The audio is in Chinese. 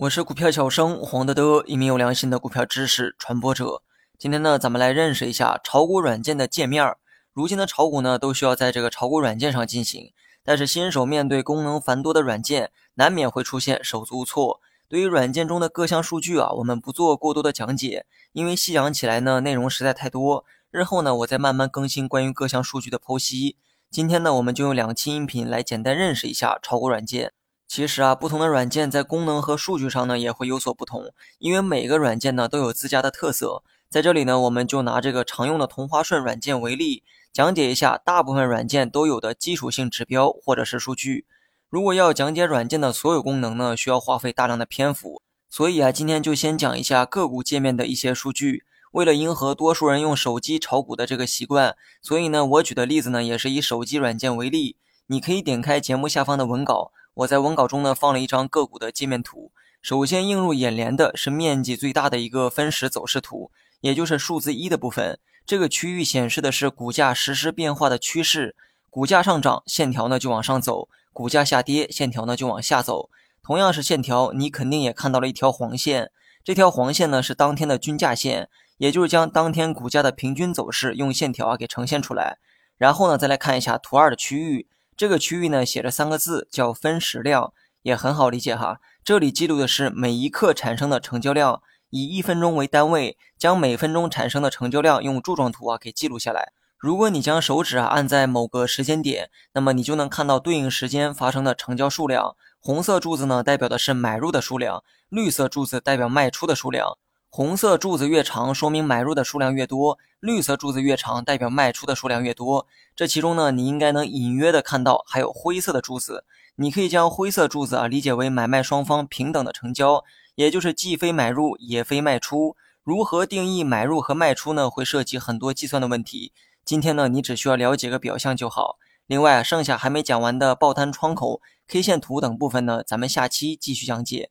我是股票小生黄德德，一名有良心的股票知识传播者。今天呢，咱们来认识一下炒股软件的界面。如今的炒股呢，都需要在这个炒股软件上进行，但是新手面对功能繁多的软件，难免会出现手足无措。对于软件中的各项数据啊，我们不做过多的讲解，因为细讲起来呢，内容实在太多。日后呢，我再慢慢更新关于各项数据的剖析。今天呢，我们就用两期音频来简单认识一下炒股软件。其实啊，不同的软件在功能和数据上呢也会有所不同，因为每个软件呢都有自家的特色。在这里呢，我们就拿这个常用的同花顺软件为例，讲解一下大部分软件都有的基础性指标或者是数据。如果要讲解软件的所有功能呢，需要花费大量的篇幅，所以啊，今天就先讲一下个股界面的一些数据。为了迎合多数人用手机炒股的这个习惯，所以呢，我举的例子呢也是以手机软件为例。你可以点开节目下方的文稿。我在文稿中呢放了一张个股的界面图。首先映入眼帘的是面积最大的一个分时走势图，也就是数字一的部分。这个区域显示的是股价实时变化的趋势。股价上涨，线条呢就往上走；股价下跌，线条呢就往下走。同样是线条，你肯定也看到了一条黄线。这条黄线呢是当天的均价线，也就是将当天股价的平均走势用线条啊给呈现出来。然后呢，再来看一下图二的区域。这个区域呢，写着三个字，叫分时量，也很好理解哈。这里记录的是每一刻产生的成交量，以一分钟为单位，将每分钟产生的成交量用柱状图啊给记录下来。如果你将手指啊按在某个时间点，那么你就能看到对应时间发生的成交数量。红色柱子呢，代表的是买入的数量；绿色柱子代表卖出的数量。红色柱子越长，说明买入的数量越多；绿色柱子越长，代表卖出的数量越多。这其中呢，你应该能隐约的看到还有灰色的柱子。你可以将灰色柱子啊理解为买卖双方平等的成交，也就是既非买入也非卖出。如何定义买入和卖出呢？会涉及很多计算的问题。今天呢，你只需要了解个表象就好。另外，剩下还没讲完的报摊窗口、K 线图等部分呢，咱们下期继续讲解。